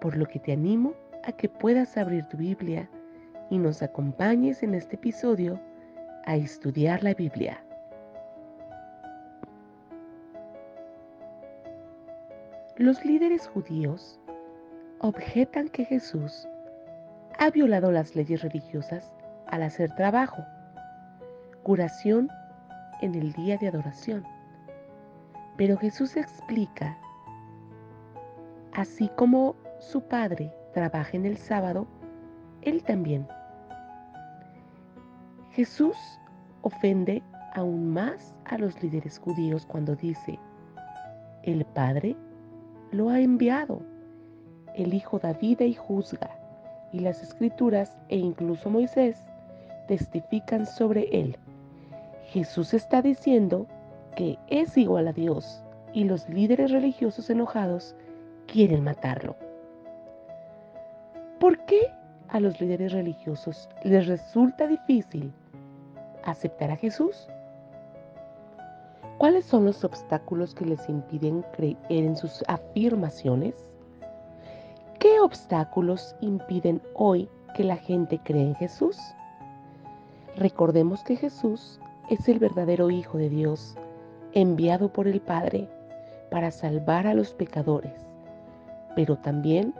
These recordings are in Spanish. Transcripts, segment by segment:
por lo que te animo a que puedas abrir tu Biblia y nos acompañes en este episodio a estudiar la Biblia. Los líderes judíos objetan que Jesús ha violado las leyes religiosas al hacer trabajo, curación en el día de adoración. Pero Jesús explica, así como su Padre trabaja en el sábado, Él también. Jesús ofende aún más a los líderes judíos cuando dice, el Padre lo ha enviado, el Hijo da vida y juzga, y las Escrituras e incluso Moisés testifican sobre Él. Jesús está diciendo que es igual a Dios y los líderes religiosos enojados quieren matarlo. ¿Por qué a los líderes religiosos les resulta difícil aceptar a Jesús? ¿Cuáles son los obstáculos que les impiden creer en sus afirmaciones? ¿Qué obstáculos impiden hoy que la gente cree en Jesús? Recordemos que Jesús es el verdadero Hijo de Dios enviado por el Padre para salvar a los pecadores, pero también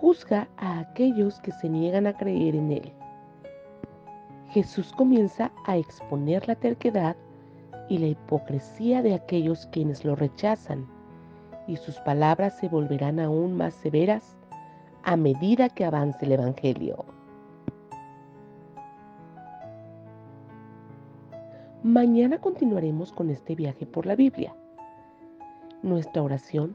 juzga a aquellos que se niegan a creer en Él. Jesús comienza a exponer la terquedad y la hipocresía de aquellos quienes lo rechazan, y sus palabras se volverán aún más severas a medida que avance el Evangelio. Mañana continuaremos con este viaje por la Biblia. Nuestra oración